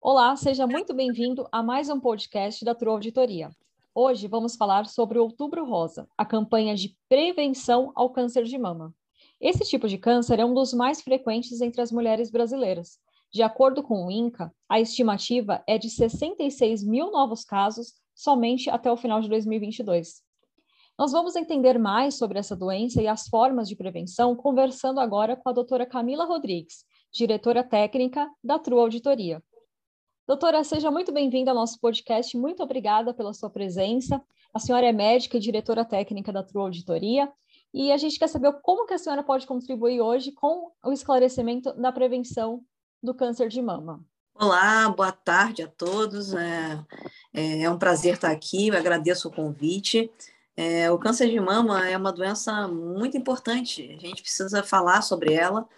Olá, seja muito bem-vindo a mais um podcast da True Auditoria. Hoje vamos falar sobre o Outubro Rosa, a campanha de prevenção ao câncer de mama. Esse tipo de câncer é um dos mais frequentes entre as mulheres brasileiras. De acordo com o INCA, a estimativa é de 66 mil novos casos somente até o final de 2022. Nós vamos entender mais sobre essa doença e as formas de prevenção conversando agora com a doutora Camila Rodrigues, diretora técnica da True Auditoria. Doutora, seja muito bem-vinda ao nosso podcast. Muito obrigada pela sua presença. A senhora é médica e diretora técnica da True Auditoria. E a gente quer saber como que a senhora pode contribuir hoje com o esclarecimento da prevenção do câncer de mama. Olá, boa tarde a todos. É, é, é um prazer estar aqui, eu agradeço o convite. É, o câncer de mama é uma doença muito importante, a gente precisa falar sobre ela,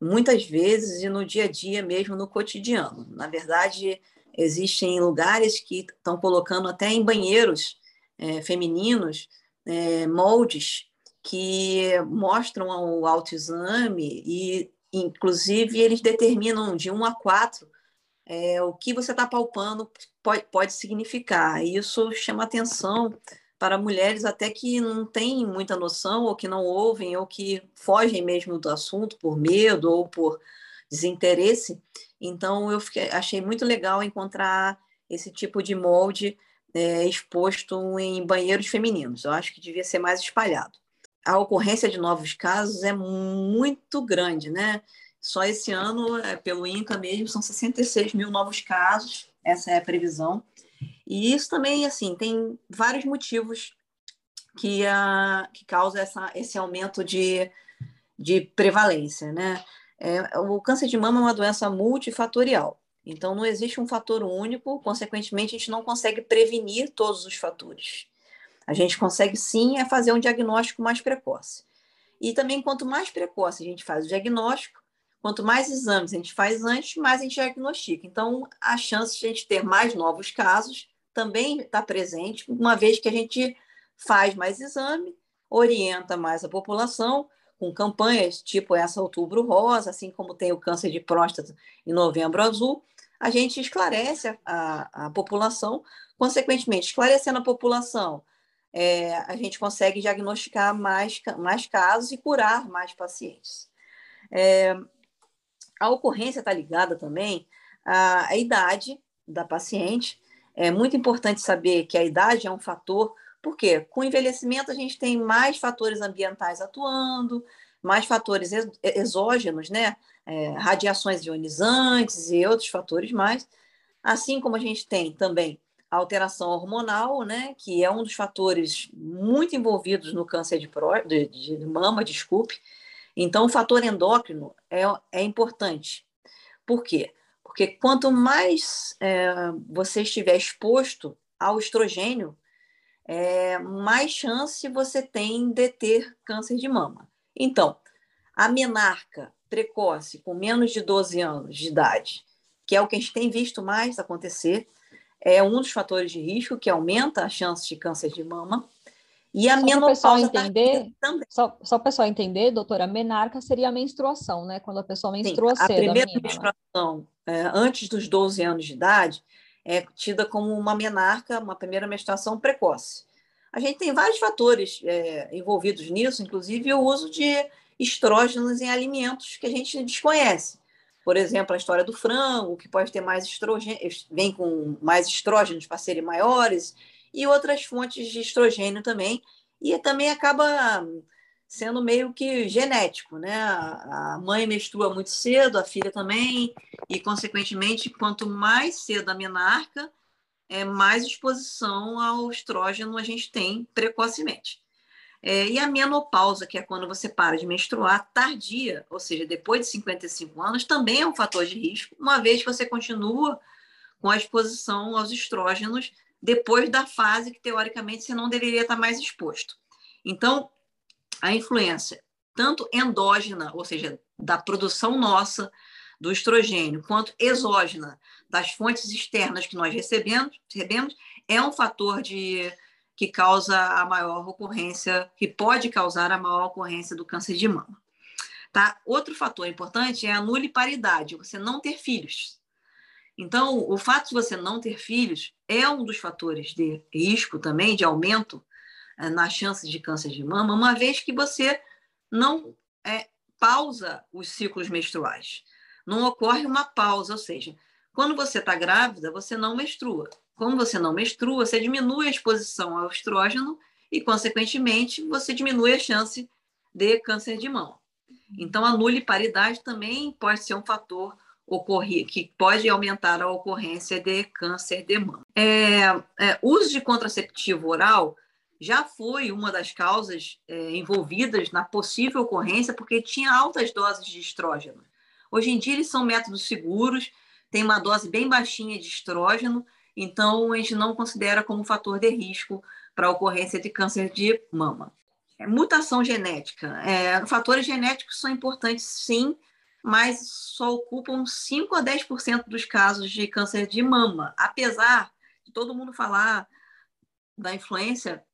muitas vezes e no dia a dia mesmo, no cotidiano. Na verdade, existem lugares que estão colocando até em banheiros é, femininos é, moldes que mostram o autoexame e, inclusive, eles determinam de 1 a 4 é, o que você está palpando pode, pode significar. E isso chama atenção para mulheres até que não têm muita noção, ou que não ouvem, ou que fogem mesmo do assunto por medo ou por desinteresse. Então, eu fiquei, achei muito legal encontrar esse tipo de molde é, exposto em banheiros femininos. Eu acho que devia ser mais espalhado. A ocorrência de novos casos é muito grande, né? Só esse ano, é, pelo INCA mesmo, são 66 mil novos casos, essa é a previsão. E isso também, assim, tem vários motivos que, uh, que causa essa, esse aumento de, de prevalência, né? É, o câncer de mama é uma doença multifatorial. Então, não existe um fator único, consequentemente, a gente não consegue prevenir todos os fatores. A gente consegue, sim, é fazer um diagnóstico mais precoce. E também, quanto mais precoce a gente faz o diagnóstico, quanto mais exames a gente faz antes, mais a gente diagnostica. Então, a chance de a gente ter mais novos casos também está presente, uma vez que a gente faz mais exame, orienta mais a população, com campanhas tipo essa Outubro Rosa, assim como tem o câncer de próstata em Novembro Azul, a gente esclarece a, a, a população, consequentemente, esclarecendo a população, é, a gente consegue diagnosticar mais, mais casos e curar mais pacientes. É, a ocorrência está ligada também à, à idade da paciente, é muito importante saber que a idade é um fator, porque com o envelhecimento a gente tem mais fatores ambientais atuando, mais fatores exógenos, né? É, radiações ionizantes e outros fatores mais, assim como a gente tem também a alteração hormonal, né, que é um dos fatores muito envolvidos no câncer de, pró, de, de mama, desculpe. Então, o fator endócrino é, é importante. Por quê? Porque quanto mais é, você estiver exposto ao estrogênio, é, mais chance você tem de ter câncer de mama. Então, a menarca precoce, com menos de 12 anos de idade, que é o que a gente tem visto mais acontecer, é um dos fatores de risco que aumenta a chance de câncer de mama. E a só menopausa entender, também. Só, só para o pessoal entender, doutora, menarca seria a menstruação, né? Quando a pessoa menstrua Sim, a cedo. A primeira a menstruação, é, antes dos 12 anos de idade, é tida como uma menarca, uma primeira menstruação precoce. A gente tem vários fatores é, envolvidos nisso, inclusive o uso de estrógenos em alimentos que a gente desconhece. Por exemplo, a história do frango, que pode ter mais estrogênio, vem com mais estrógenos para serem maiores, e outras fontes de estrogênio também, e também acaba sendo meio que genético, né? A mãe menstrua muito cedo, a filha também, e consequentemente, quanto mais cedo a menarca, é mais exposição ao estrógeno a gente tem precocemente. É, e a menopausa, que é quando você para de menstruar, tardia, ou seja, depois de 55 anos, também é um fator de risco, uma vez que você continua com a exposição aos estrógenos depois da fase que, teoricamente, você não deveria estar mais exposto. Então, a influência, tanto endógena, ou seja, da produção nossa do estrogênio, quanto exógena, das fontes externas que nós recebemos, recebemos é um fator de, que causa a maior ocorrência, que pode causar a maior ocorrência do câncer de mama. Tá? Outro fator importante é a nuliparidade, você não ter filhos. Então, o fato de você não ter filhos é um dos fatores de risco também, de aumento é, na chance de câncer de mama, uma vez que você não é, pausa os ciclos menstruais. Não ocorre uma pausa, ou seja, quando você está grávida, você não menstrua. Como você não menstrua, você diminui a exposição ao estrógeno e, consequentemente, você diminui a chance de câncer de mama. Então, a nuliparidade também pode ser um fator ocorrer, que pode aumentar a ocorrência de câncer de mama. É, é, uso de contraceptivo oral já foi uma das causas é, envolvidas na possível ocorrência, porque tinha altas doses de estrógeno. Hoje em dia, eles são métodos seguros, tem uma dose bem baixinha de estrógeno, então a gente não considera como fator de risco para a ocorrência de câncer de mama. É, mutação genética. É, fatores genéticos são importantes, sim, mas só ocupam 5 a 10% dos casos de câncer de mama, apesar de todo mundo falar da influência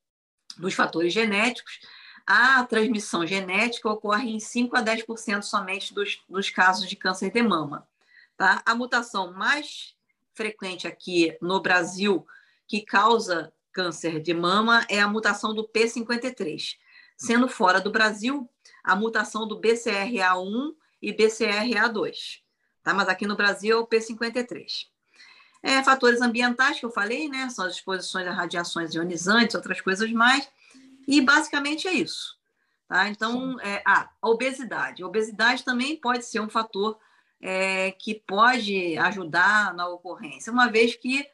dos fatores genéticos, a transmissão genética ocorre em 5 a 10% somente dos, dos casos de câncer de mama. Tá? A mutação mais frequente aqui no Brasil que causa câncer de mama é a mutação do P53, sendo fora do Brasil a mutação do BCRA1 e BCRA2. Tá? Mas aqui no Brasil é o P53. É, fatores ambientais que eu falei, né? São as exposições a radiações ionizantes, outras coisas mais. E basicamente é isso. Tá? Então, é, ah, a obesidade. A obesidade também pode ser um fator é, que pode ajudar na ocorrência, uma vez que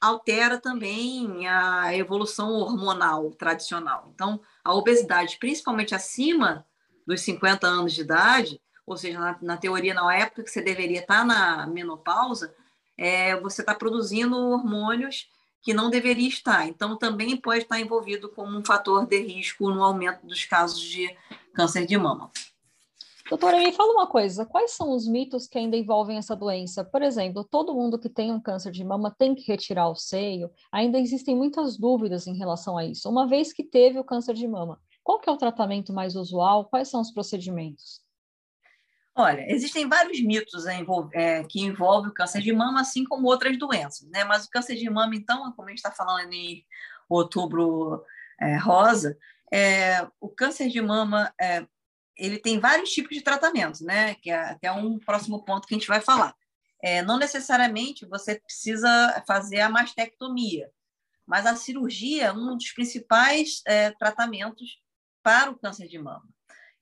altera também a evolução hormonal tradicional. Então, a obesidade, principalmente acima dos 50 anos de idade, ou seja, na, na teoria, na época que você deveria estar na menopausa, é, você está produzindo hormônios que não deveria estar. Então, também pode estar envolvido como um fator de risco no aumento dos casos de câncer de mama. Doutora, me fala uma coisa: quais são os mitos que ainda envolvem essa doença? Por exemplo, todo mundo que tem um câncer de mama tem que retirar o seio? Ainda existem muitas dúvidas em relação a isso. Uma vez que teve o câncer de mama, qual que é o tratamento mais usual? Quais são os procedimentos? Olha, existem vários mitos é, que envolvem o câncer de mama, assim como outras doenças, né? Mas o câncer de mama, então, como a gente está falando em outubro é, rosa, é, o câncer de mama é, ele tem vários tipos de tratamentos, né? Que é até um próximo ponto que a gente vai falar. É, não necessariamente você precisa fazer a mastectomia, mas a cirurgia é um dos principais é, tratamentos para o câncer de mama.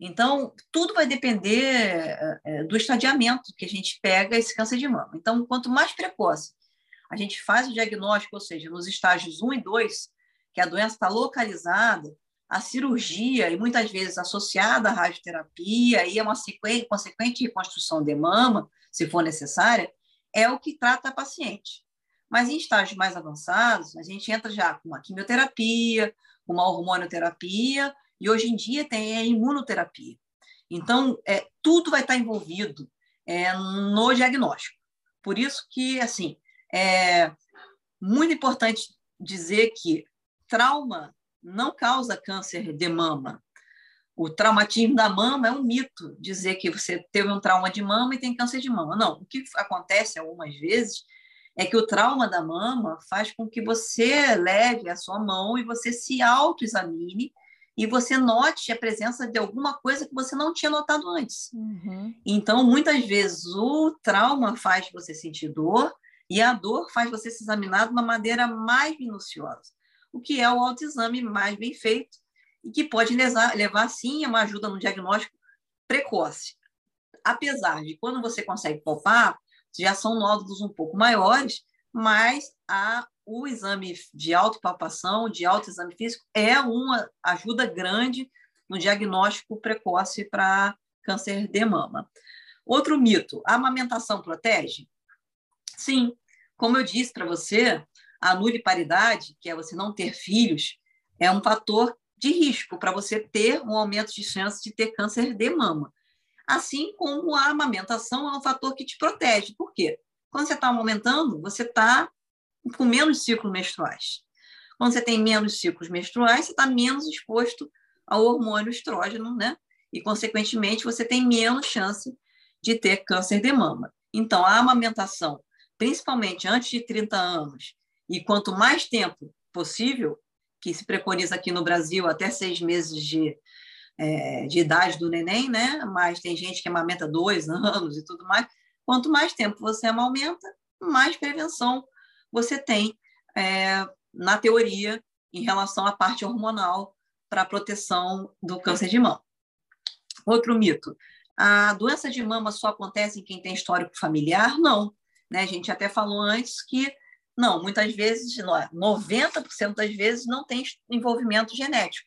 Então, tudo vai depender é, do estadiamento que a gente pega esse câncer de mama. Então, quanto mais precoce a gente faz o diagnóstico, ou seja, nos estágios 1 e 2, que a doença está localizada, a cirurgia, e muitas vezes associada à radioterapia, e é uma consequente reconstrução de mama, se for necessária, é o que trata a paciente. Mas em estágios mais avançados, a gente entra já com uma quimioterapia, uma hormonioterapia e hoje em dia tem a imunoterapia. Então, é, tudo vai estar envolvido é, no diagnóstico. Por isso que, assim, é muito importante dizer que trauma não causa câncer de mama. O traumatismo da mama é um mito, dizer que você teve um trauma de mama e tem câncer de mama. Não, o que acontece algumas vezes é que o trauma da mama faz com que você leve a sua mão e você se autoexamine e você note a presença de alguma coisa que você não tinha notado antes. Uhum. Então, muitas vezes, o trauma faz você sentir dor e a dor faz você se examinar de uma maneira mais minuciosa, o que é o autoexame mais bem feito e que pode levar, levar sim, a uma ajuda no diagnóstico precoce. Apesar de quando você consegue palpar, já são nódulos um pouco maiores, mas a o exame de autopalpação, de autoexame físico, é uma ajuda grande no diagnóstico precoce para câncer de mama. Outro mito: a amamentação protege? Sim, como eu disse para você, a nuliparidade, que é você não ter filhos, é um fator de risco para você ter um aumento de chance de ter câncer de mama. Assim como a amamentação é um fator que te protege. Por quê? Quando você está amamentando, você está com menos ciclos menstruais. Quando você tem menos ciclos menstruais, você está menos exposto ao hormônio estrógeno, né? E, consequentemente, você tem menos chance de ter câncer de mama. Então, a amamentação, principalmente antes de 30 anos, e quanto mais tempo possível, que se preconiza aqui no Brasil até seis meses de, é, de idade do neném, né? Mas tem gente que amamenta dois anos e tudo mais. Quanto mais tempo você amamenta, mais prevenção você tem, é, na teoria, em relação à parte hormonal para proteção do câncer de mama. Outro mito: a doença de mama só acontece em quem tem histórico familiar? Não. Né? A gente até falou antes que não, muitas vezes, 90% das vezes, não tem envolvimento genético,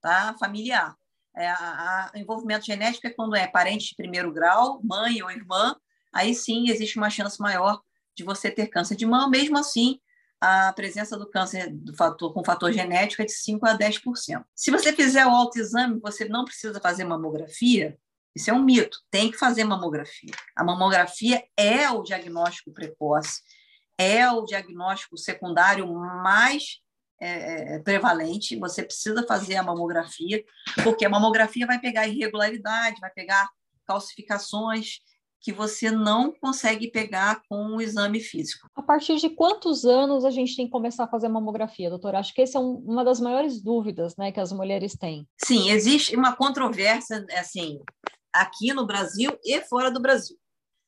tá? familiar. É, a, a, envolvimento genético é quando é parente de primeiro grau, mãe ou irmã, aí sim existe uma chance maior de você ter câncer de mama, mesmo assim, a presença do câncer do fator, com fator genético é de 5 a 10%. Se você fizer o autoexame, você não precisa fazer mamografia, isso é um mito, tem que fazer mamografia. A mamografia é o diagnóstico precoce, é o diagnóstico secundário mais é, é, prevalente. Você precisa fazer a mamografia, porque a mamografia vai pegar irregularidade, vai pegar calcificações que você não consegue pegar com o exame físico. A partir de quantos anos a gente tem que começar a fazer mamografia, doutora? Acho que essa é um, uma das maiores dúvidas né, que as mulheres têm. Sim, existe uma controvérsia assim, aqui no Brasil e fora do Brasil.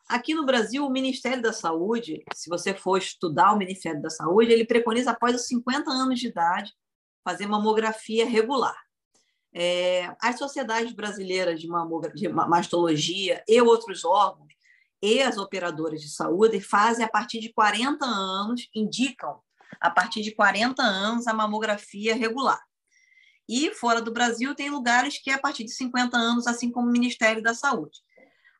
Aqui no Brasil, o Ministério da Saúde, se você for estudar o Ministério da Saúde, ele preconiza após os 50 anos de idade fazer mamografia regular. É, as sociedades brasileiras de, de mastologia e outros órgãos e as operadoras de saúde fazem a partir de 40 anos, indicam a partir de 40 anos a mamografia regular. E fora do Brasil tem lugares que é a partir de 50 anos, assim como o Ministério da Saúde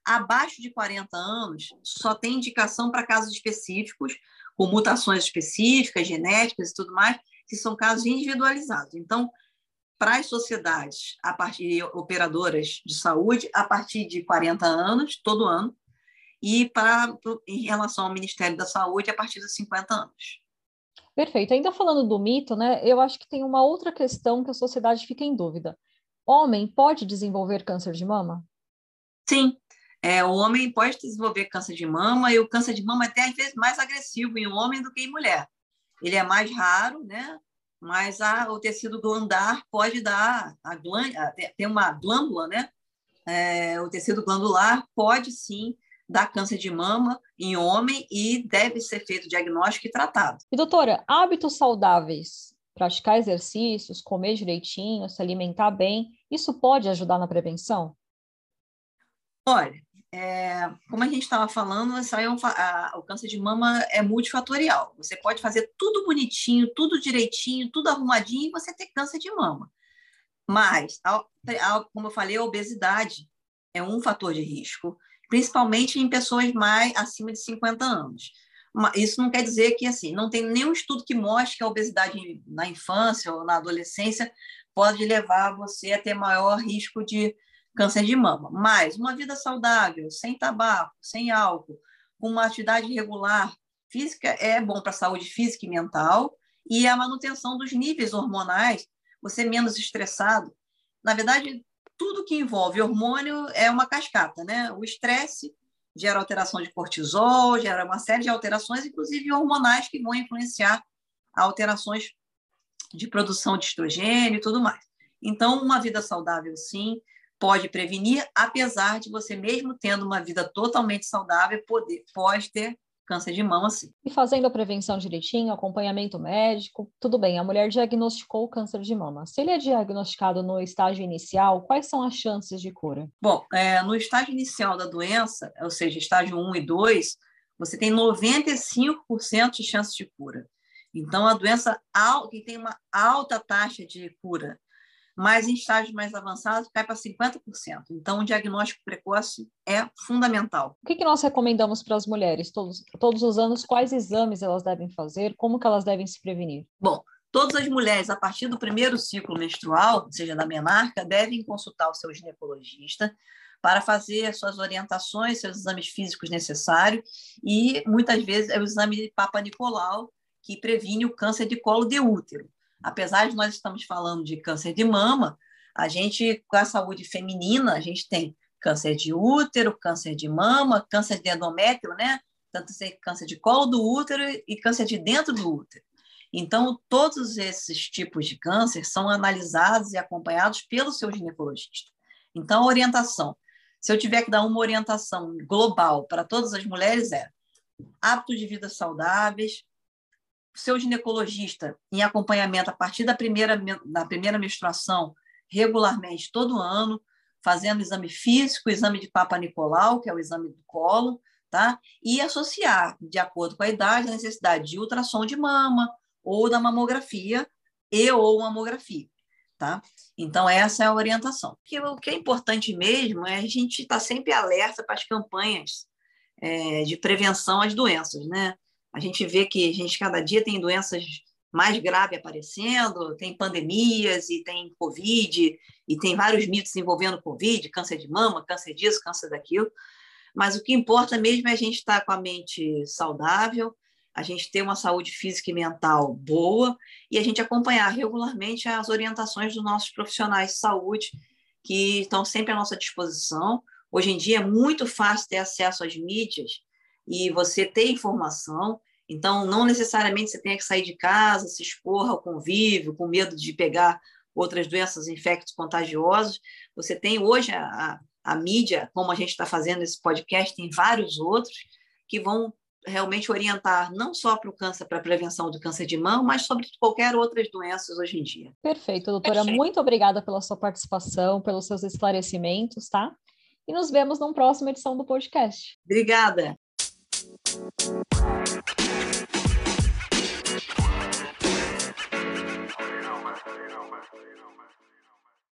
abaixo de 40 anos só tem indicação para casos específicos, com mutações específicas, genéticas e tudo mais, que são casos individualizados. Então, para as sociedades, a partir de operadoras de saúde, a partir de 40 anos, todo ano, e para em relação ao Ministério da Saúde, a partir dos 50 anos. Perfeito. Ainda falando do mito, né, eu acho que tem uma outra questão que a sociedade fica em dúvida. Homem pode desenvolver câncer de mama? Sim, é, o homem pode desenvolver câncer de mama e o câncer de mama é até às vezes mais agressivo em homem do que em mulher. Ele é mais raro, né? Mas a, o tecido glandar pode dar a glândula, tem uma glândula, né? É, o tecido glandular pode sim dar câncer de mama em homem e deve ser feito diagnóstico e tratado. E doutora, hábitos saudáveis, praticar exercícios, comer direitinho, se alimentar bem, isso pode ajudar na prevenção? Olha, é, como a gente estava falando, é um, a, o câncer de mama é multifatorial. Você pode fazer tudo bonitinho, tudo direitinho, tudo arrumadinho e você ter câncer de mama. Mas, a, a, como eu falei, a obesidade é um fator de risco, principalmente em pessoas mais acima de 50 anos. Isso não quer dizer que assim, não tem nenhum estudo que mostre que a obesidade na infância ou na adolescência pode levar você a ter maior risco de câncer de mama. Mas uma vida saudável, sem tabaco, sem álcool, com uma atividade regular física é bom para a saúde física e mental e a manutenção dos níveis hormonais, você menos estressado. Na verdade, tudo que envolve hormônio é uma cascata, né? O estresse gera alteração de cortisol, gera uma série de alterações, inclusive hormonais, que vão influenciar alterações de produção de estrogênio e tudo mais. Então, uma vida saudável, sim, pode prevenir, apesar de você mesmo tendo uma vida totalmente saudável, poder, pode ter câncer de mama, sim. E fazendo a prevenção direitinho, acompanhamento médico, tudo bem, a mulher diagnosticou o câncer de mama. Se ele é diagnosticado no estágio inicial, quais são as chances de cura? Bom, é, no estágio inicial da doença, ou seja, estágio 1 e 2, você tem 95% de chance de cura. Então, a doença que tem uma alta taxa de cura mas em estágios mais avançados cai para 50%. Então, o diagnóstico precoce é fundamental. O que, que nós recomendamos para as mulheres todos, todos os anos? Quais exames elas devem fazer? Como que elas devem se prevenir? Bom, todas as mulheres, a partir do primeiro ciclo menstrual, seja da menarca, devem consultar o seu ginecologista para fazer suas orientações, seus exames físicos necessários e, muitas vezes, é o exame de Papa Nicolau, que previne o câncer de colo de útero apesar de nós estamos falando de câncer de mama, a gente, com a saúde feminina, a gente tem câncer de útero, câncer de mama, câncer de endométrio, né? Tanto câncer de colo do útero e câncer de dentro do útero. Então, todos esses tipos de câncer são analisados e acompanhados pelo seu ginecologista. Então, orientação. Se eu tiver que dar uma orientação global para todas as mulheres, é hábitos de vida saudáveis, seu ginecologista em acompanhamento a partir da primeira, da primeira menstruação, regularmente, todo ano, fazendo exame físico, exame de Papa Nicolau, que é o exame do colo, tá? E associar, de acordo com a idade, a necessidade de ultrassom de mama ou da mamografia e ou mamografia, tá? Então, essa é a orientação. Porque o que é importante mesmo é a gente estar tá sempre alerta para as campanhas é, de prevenção às doenças, né? A gente vê que a gente cada dia tem doenças mais grave aparecendo, tem pandemias e tem Covid, e tem vários mitos envolvendo Covid, câncer de mama, câncer disso, câncer daquilo. Mas o que importa mesmo é a gente estar com a mente saudável, a gente ter uma saúde física e mental boa e a gente acompanhar regularmente as orientações dos nossos profissionais de saúde que estão sempre à nossa disposição. Hoje em dia é muito fácil ter acesso às mídias e você ter informação. Então, não necessariamente você tenha que sair de casa, se expor ao convívio, com medo de pegar outras doenças, infectos contagiosos. Você tem hoje a, a, a mídia, como a gente está fazendo esse podcast, tem vários outros que vão realmente orientar não só para o câncer, para a prevenção do câncer de mão, mas sobre qualquer outras doenças hoje em dia. Perfeito, doutora. Perfeito. Muito obrigada pela sua participação, pelos seus esclarecimentos, tá? E nos vemos numa próxima edição do podcast. Obrigada. Thank you.